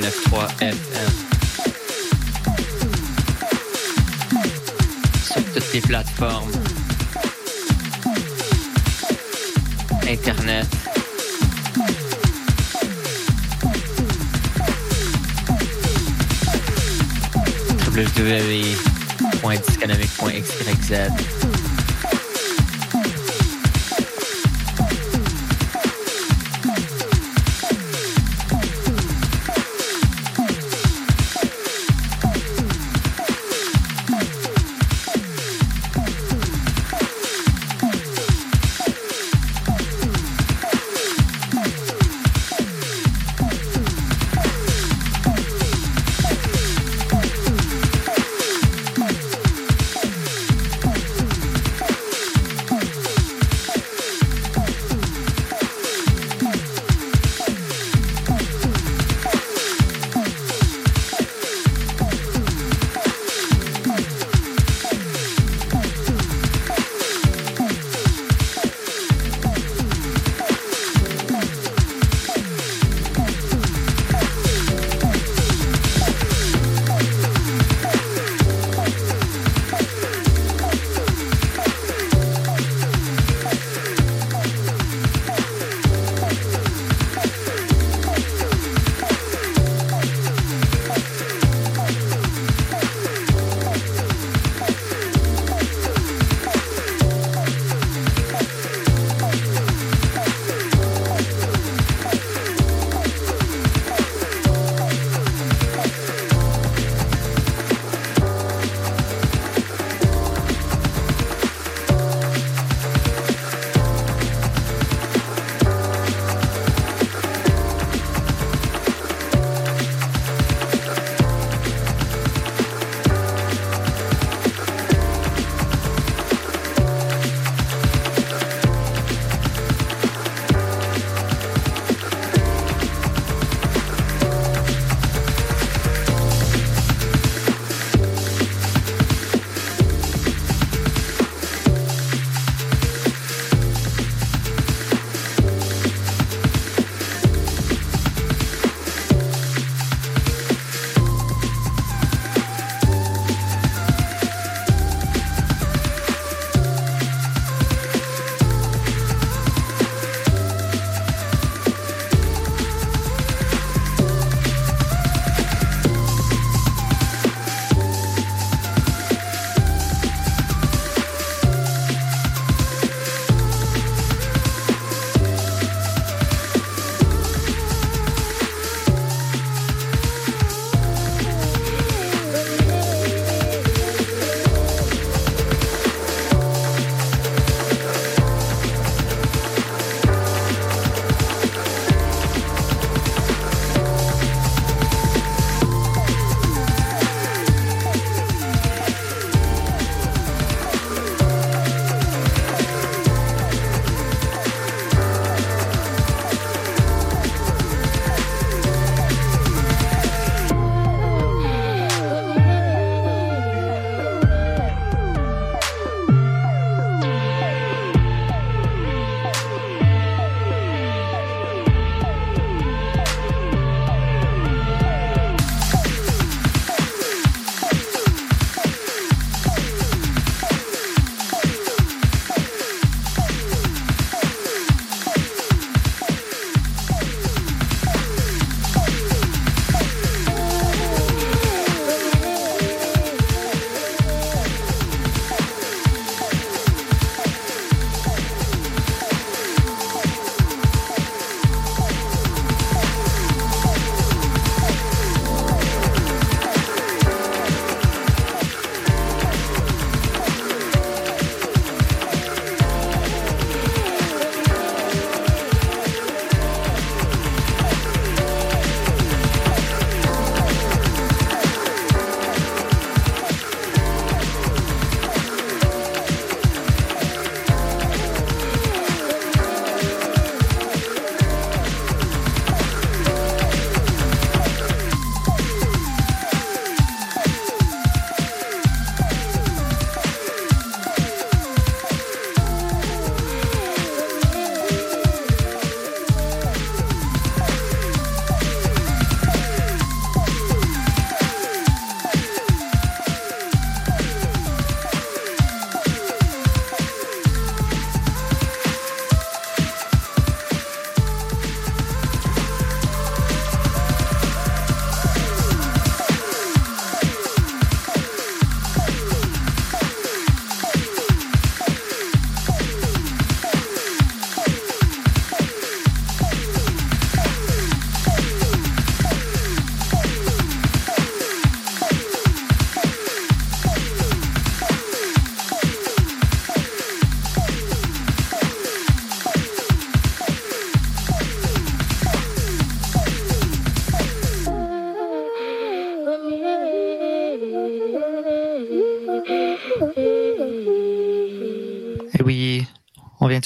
89.3 FM. Sur toutes les plateformes. Internet. www.discanamic.xyz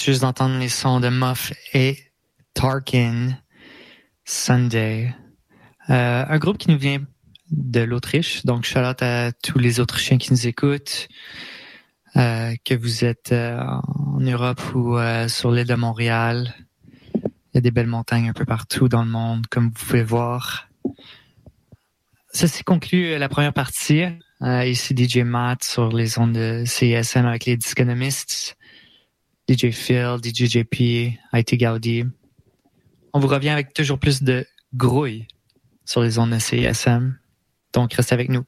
juste d'entendre les sons de Muff et Tarkin, Sunday. Euh, un groupe qui nous vient de l'Autriche, donc shout out à tous les Autrichiens qui nous écoutent, euh, que vous êtes euh, en Europe ou sur l'île de Montréal. Il y a des belles montagnes un peu partout dans le monde, comme vous pouvez voir. Ceci conclut la première partie. Ici DJ Matt sur les ondes de CISM avec les disconomistes. DJ Phil, DJ JP, IT Gaudi. On vous revient avec toujours plus de grouille sur les ondes de CISM. Donc, restez avec nous.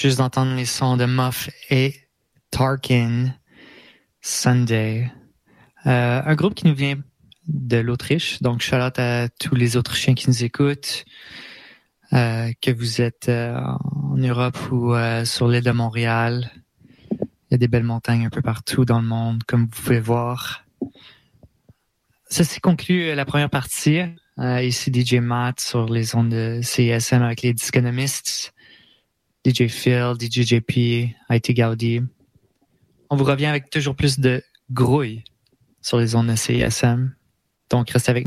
Juste d'entendre les sons de Muff et Tarkin, Sunday. Euh, un groupe qui nous vient de l'Autriche, donc shout out à tous les Autrichiens qui nous écoutent, euh, que vous êtes euh, en Europe ou sur l'île de Montréal. Il y a des belles montagnes un peu partout dans le monde, comme vous pouvez voir. Ceci conclut la première partie. Ici DJ Matt sur les ondes de CISM avec les disconomistes. DJ Phil, DJ JP, IT Gaudi. On vous revient avec toujours plus de grouille sur les ondes de CISM. Donc, restez avec.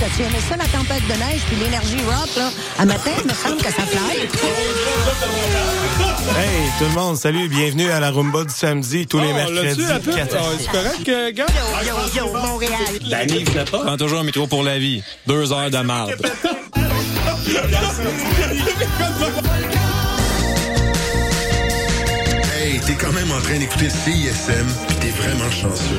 T'as-tu aimé ça, la tempête de neige puis l'énergie rock, là? À matin, il me semble que ça fly. Hey, tout le monde, salut, bienvenue à la Rumba du samedi, tous les Oh, mercredis. l'as-tu, la pub? 4 à six. C'est correct, euh, gars? Yo, yo, Montréal. Danny, pas. Prends toujours un micro pour la vie. Deux heures de marde. Hey, t'es quand même en train d'écouter CISM, pis t'es vraiment chanceux.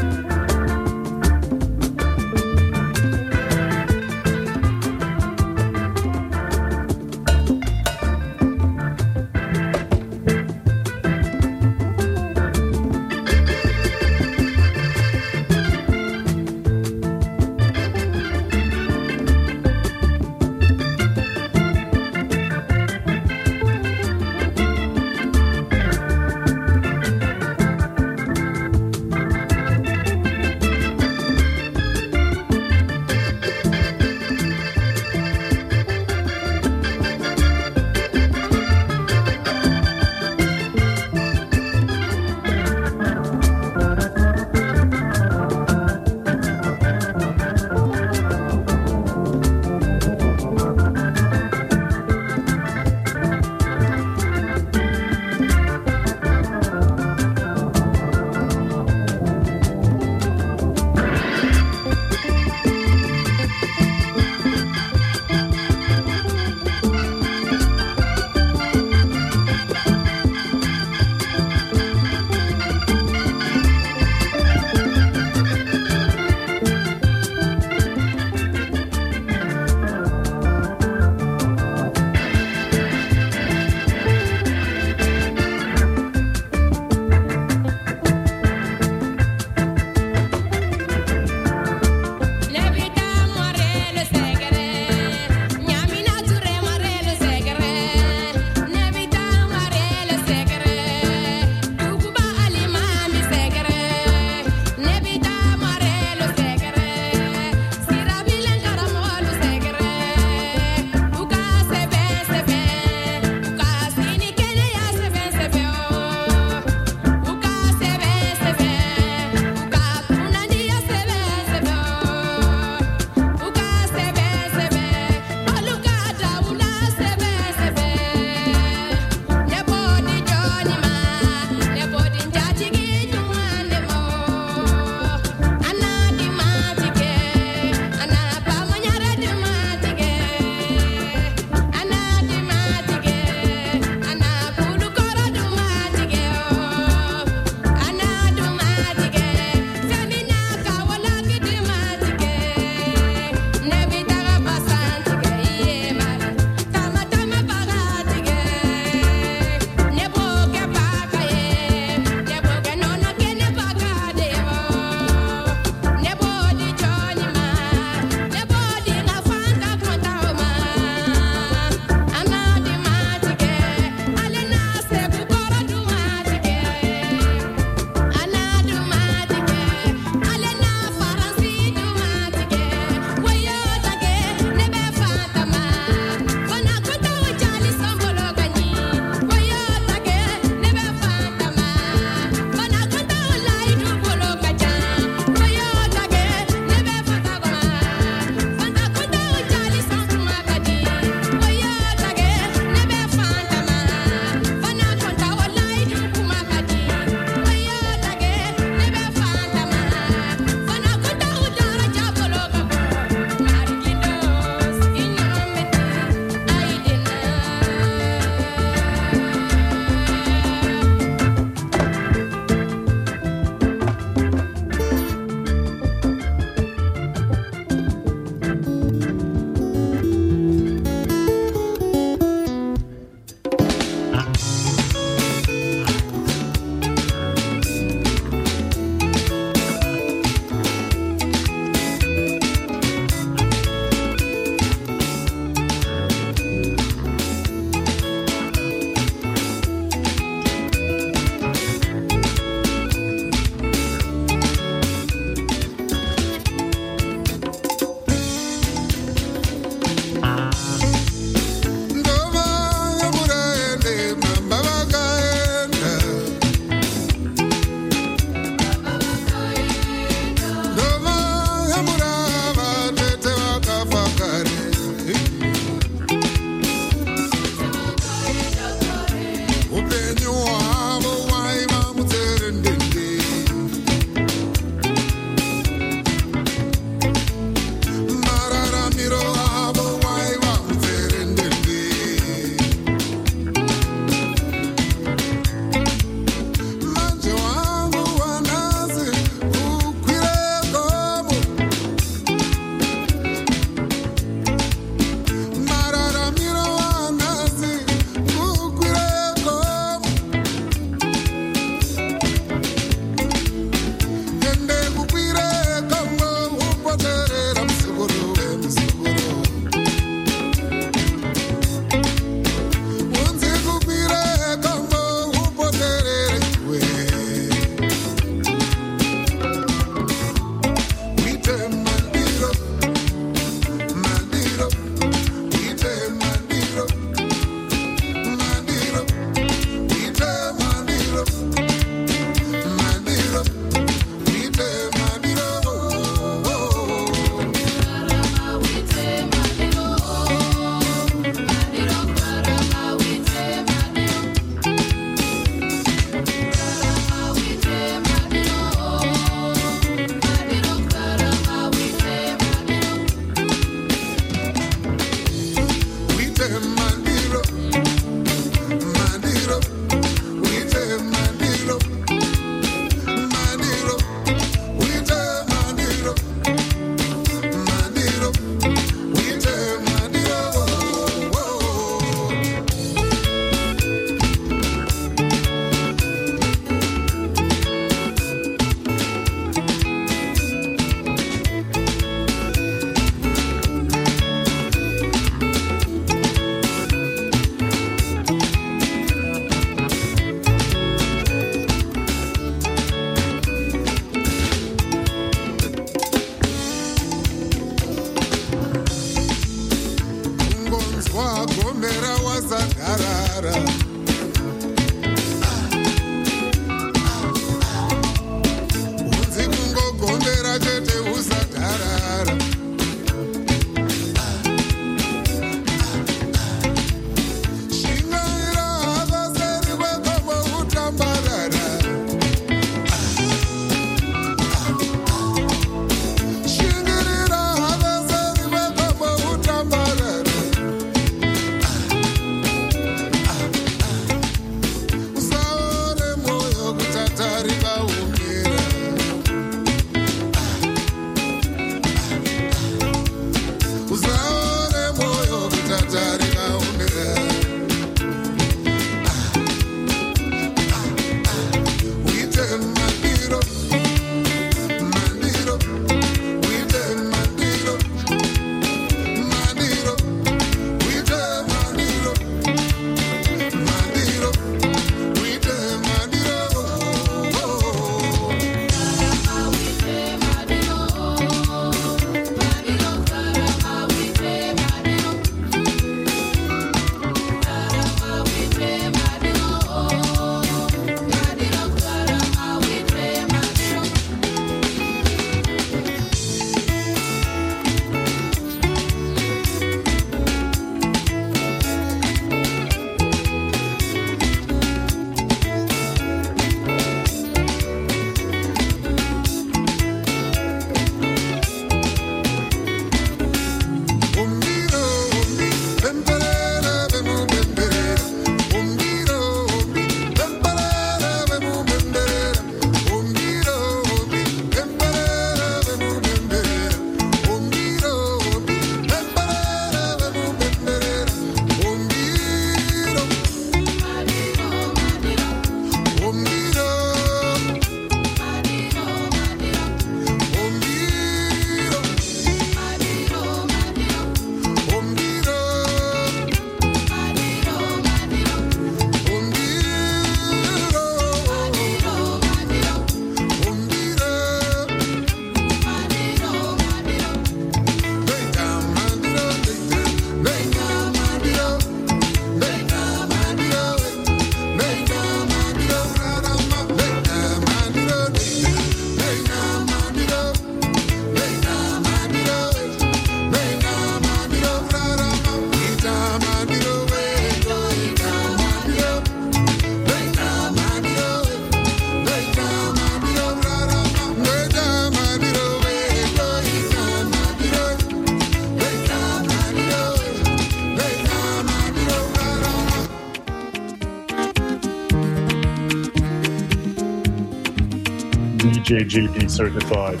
GP certified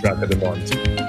track at the moment.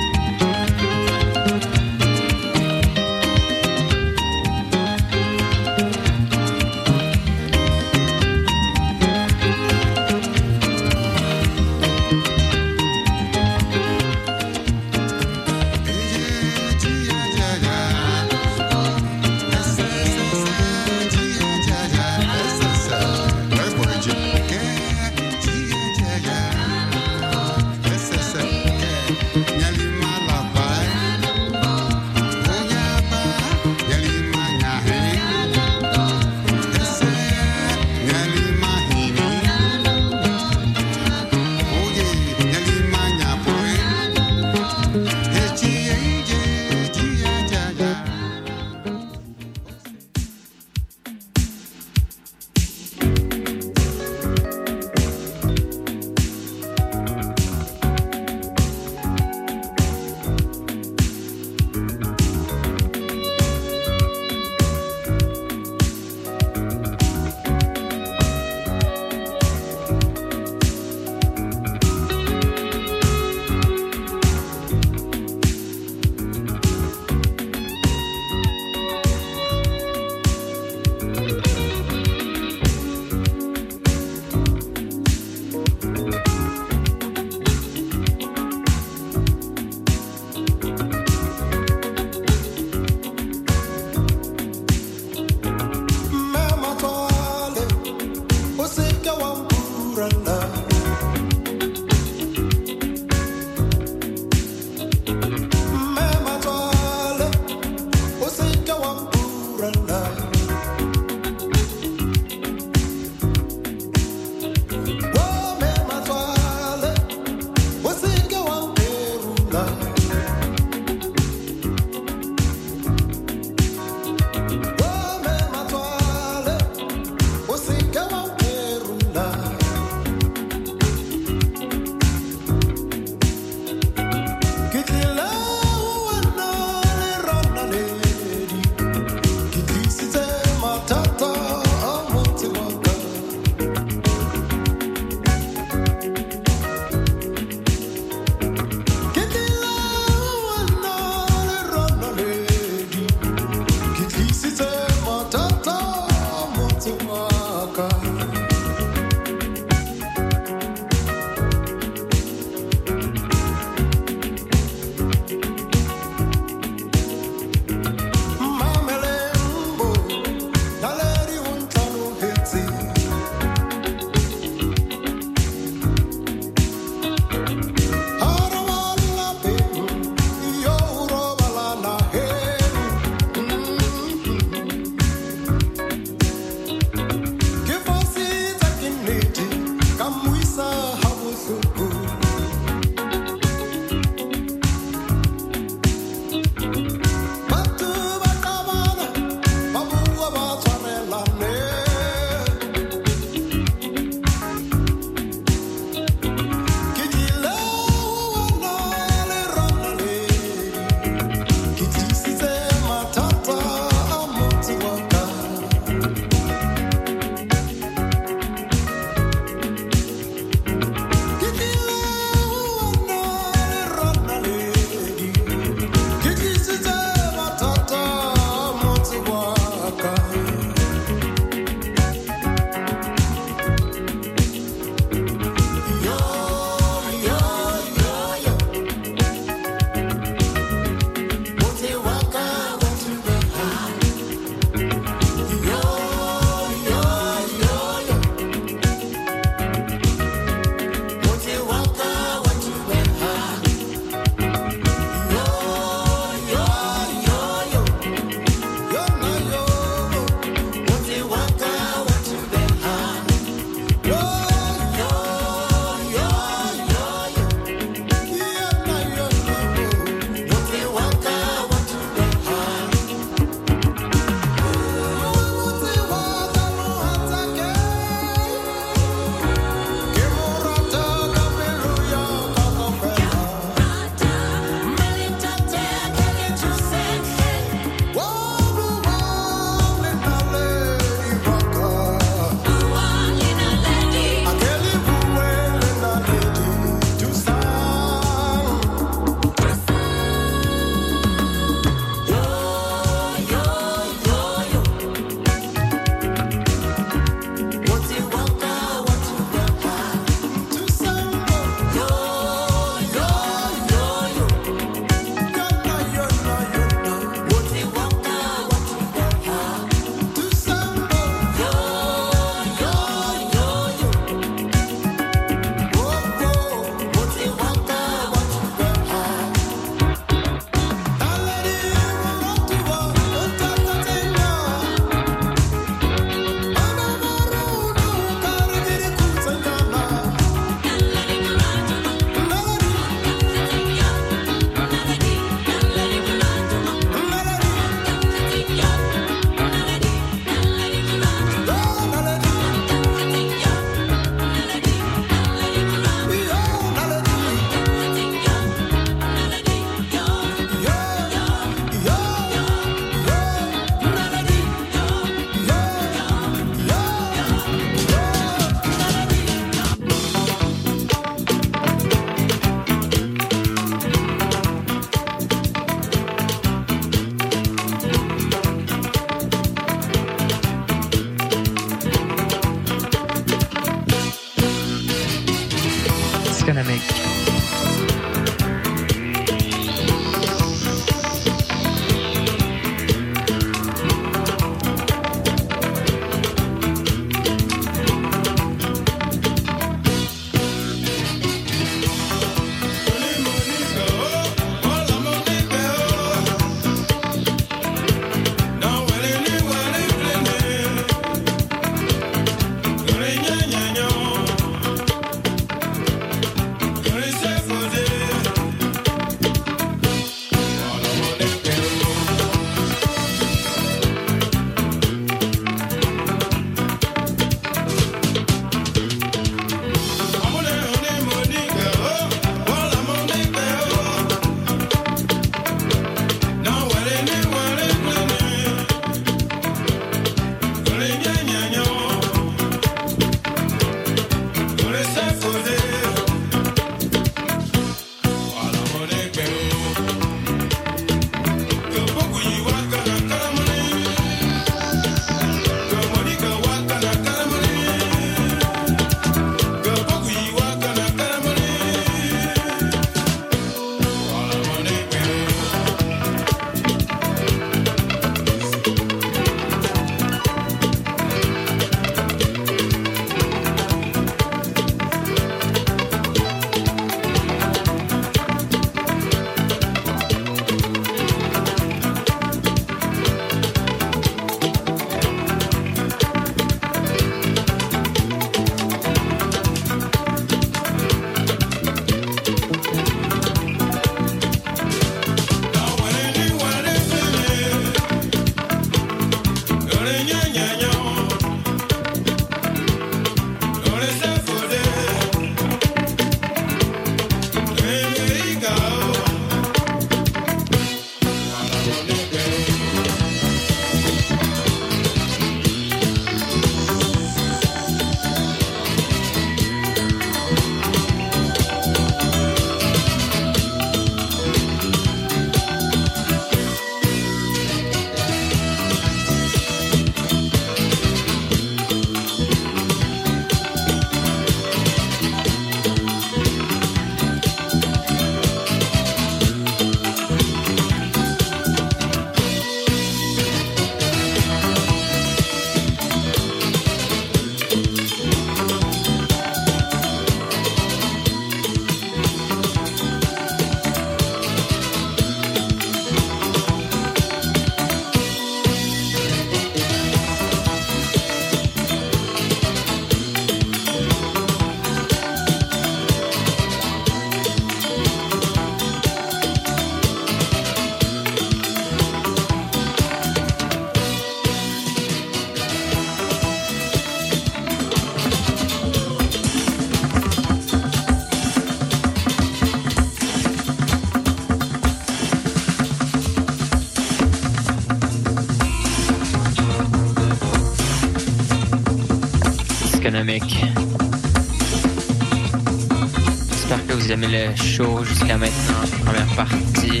Le show jusqu'à maintenant. Première partie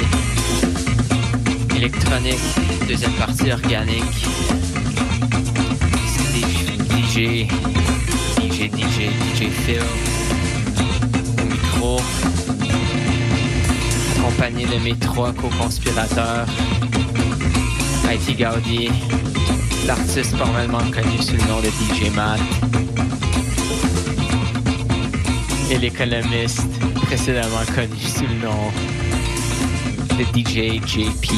électronique, deuxième partie organique. DJ, DJ, DJ, DJ Phil micro, accompagné de mes trois co-conspirateurs. IT Gaudi, l'artiste formellement connu sous le nom de DJ Matt. Et l'économiste précédemment connu sous le nom de DJ JP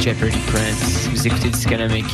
Jeopardy Prince. Vous écoutez Disconomique.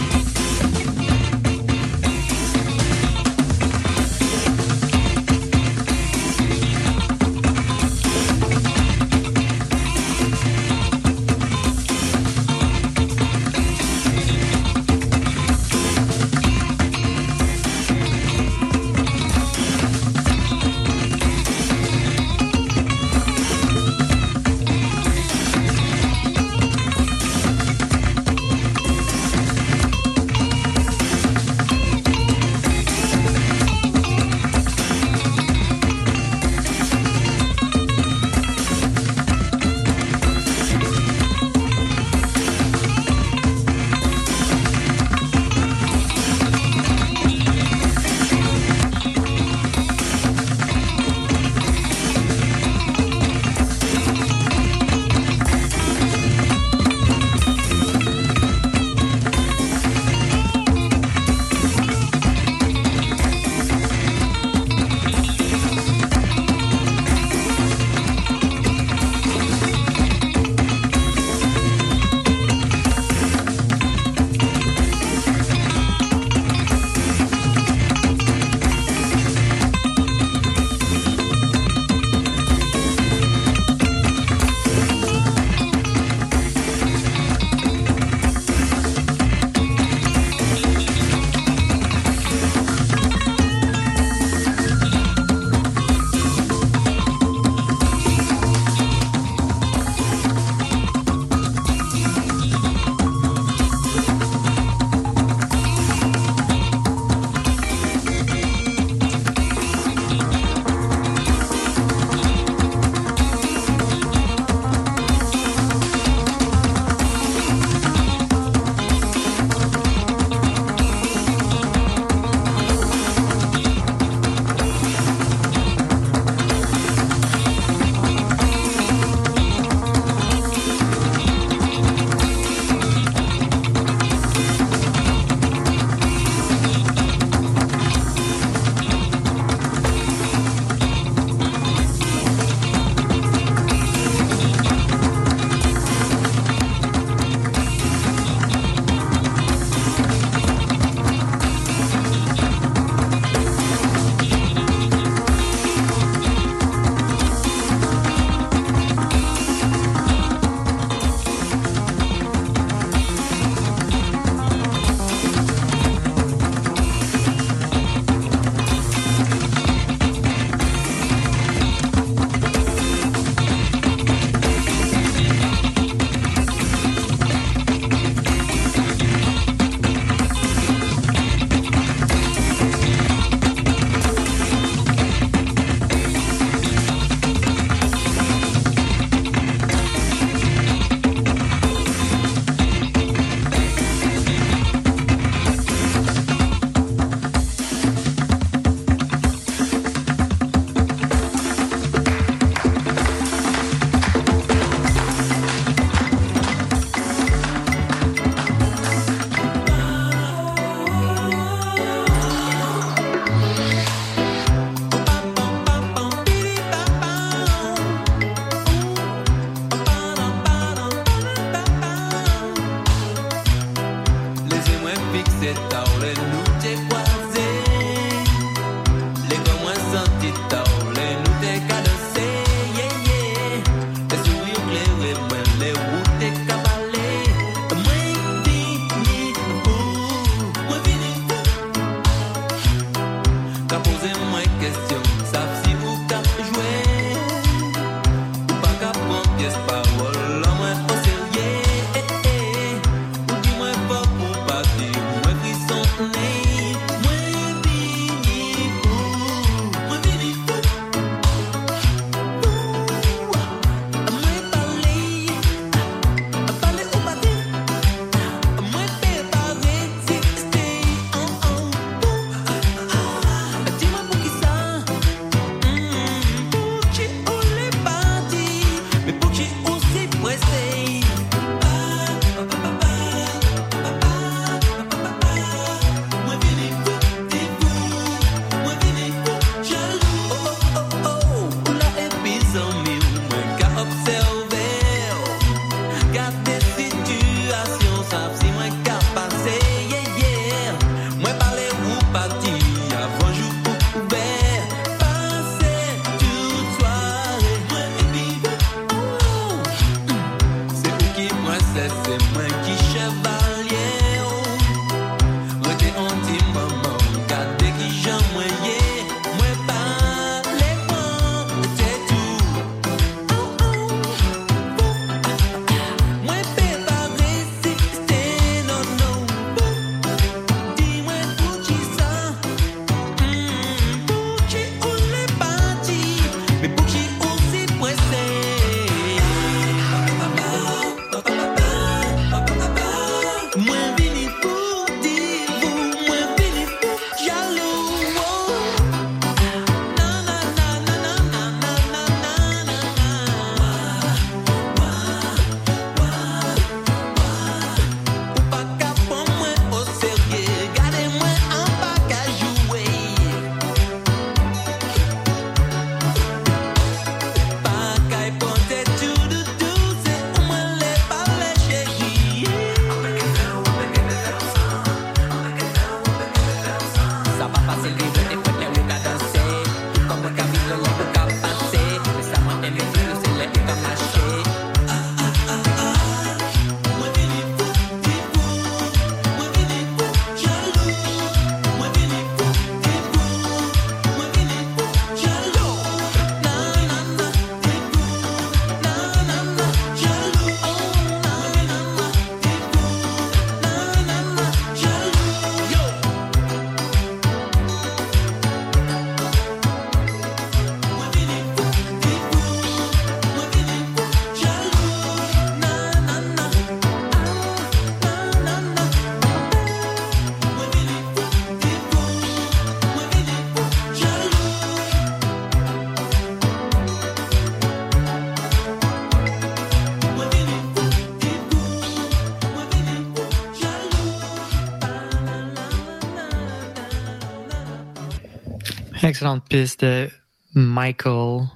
Excellente piste de Michael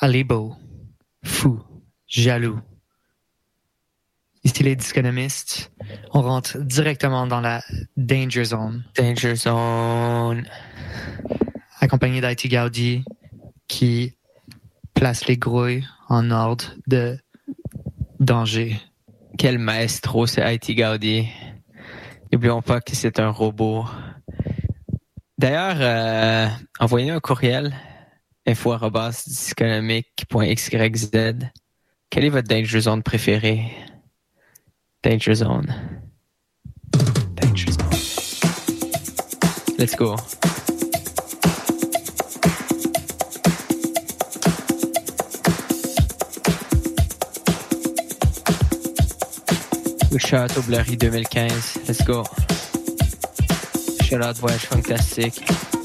Alibo. Fou, jaloux. Ici les disconomistes. On rentre directement dans la Danger Zone. Danger Zone. Accompagné d'IT Gaudi qui place les grouilles en ordre de danger. Quel maestro c'est IT Gaudi. N'oublions pas que c'est un robot. D'ailleurs, euh, envoyez un courriel info.disconomique.xyz. Quelle est votre Danger Zone préférée? Danger Zone. Danger Zone. Let's go. Le Château Blairy 2015. Let's go. That Boy, fantastic.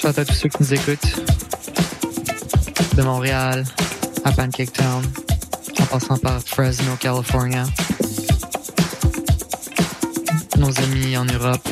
Shout à tous ceux qui nous écoutent. De Montréal à Pancake Town, en passant par Fresno, California. Nos amis en Europe.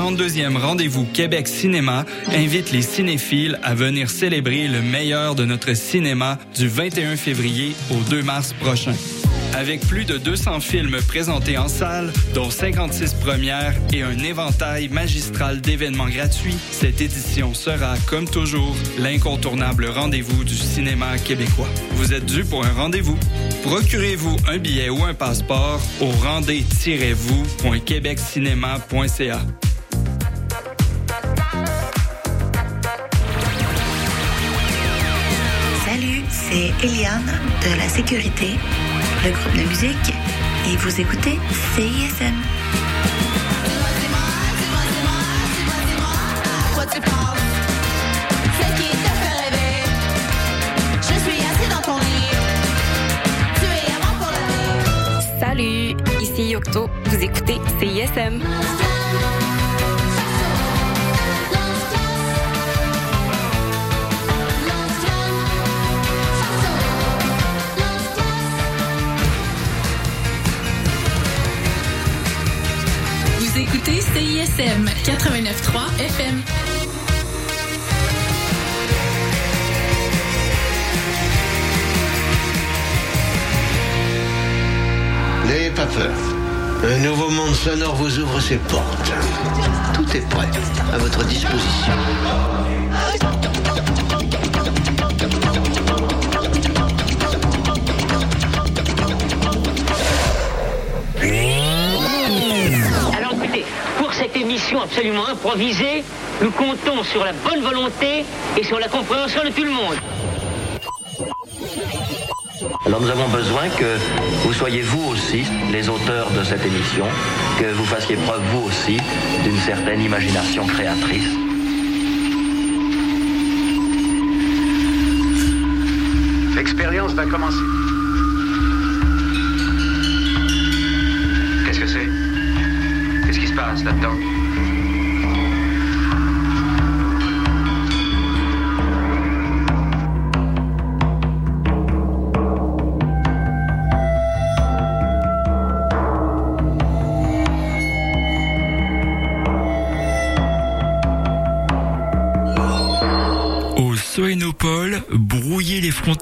42e rendez-vous Québec Cinéma invitent les cinéphiles à venir célébrer le meilleur de notre cinéma du 21 février au 2 mars prochain. Avec plus de 200 films présentés en salle, dont 56 premières et un éventail magistral d'événements gratuits, cette édition sera, comme toujours, l'incontournable rendez-vous du cinéma québécois. Vous êtes dû pour un rendez-vous. Procurez-vous un billet ou un passeport au rendez-vous.québeccinéma.ca. c'est Eliane de la sécurité, le groupe de musique, et vous écoutez CISM. Salut, ici Yocto, vous écoutez CISM. CISM 89.3 FM. N'ayez pas peur. Un nouveau monde sonore vous ouvre ses portes. Tout est prêt, à votre disposition. Émission absolument improvisée, nous comptons sur la bonne volonté et sur la compréhension de tout le monde. Alors nous avons besoin que vous soyez vous aussi les auteurs de cette émission, que vous fassiez preuve vous aussi d'une certaine imagination créatrice. L'expérience va commencer. Qu'est-ce que c'est? Qu'est-ce qui se passe là-dedans?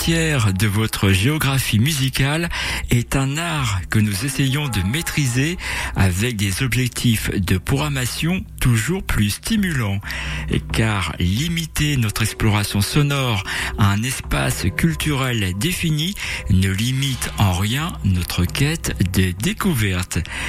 De votre géographie musicale est un art que nous essayons de maîtriser avec des objectifs de programmation toujours plus stimulants. Car limiter notre exploration sonore à un espace culturel défini ne limite en rien notre quête de découverte.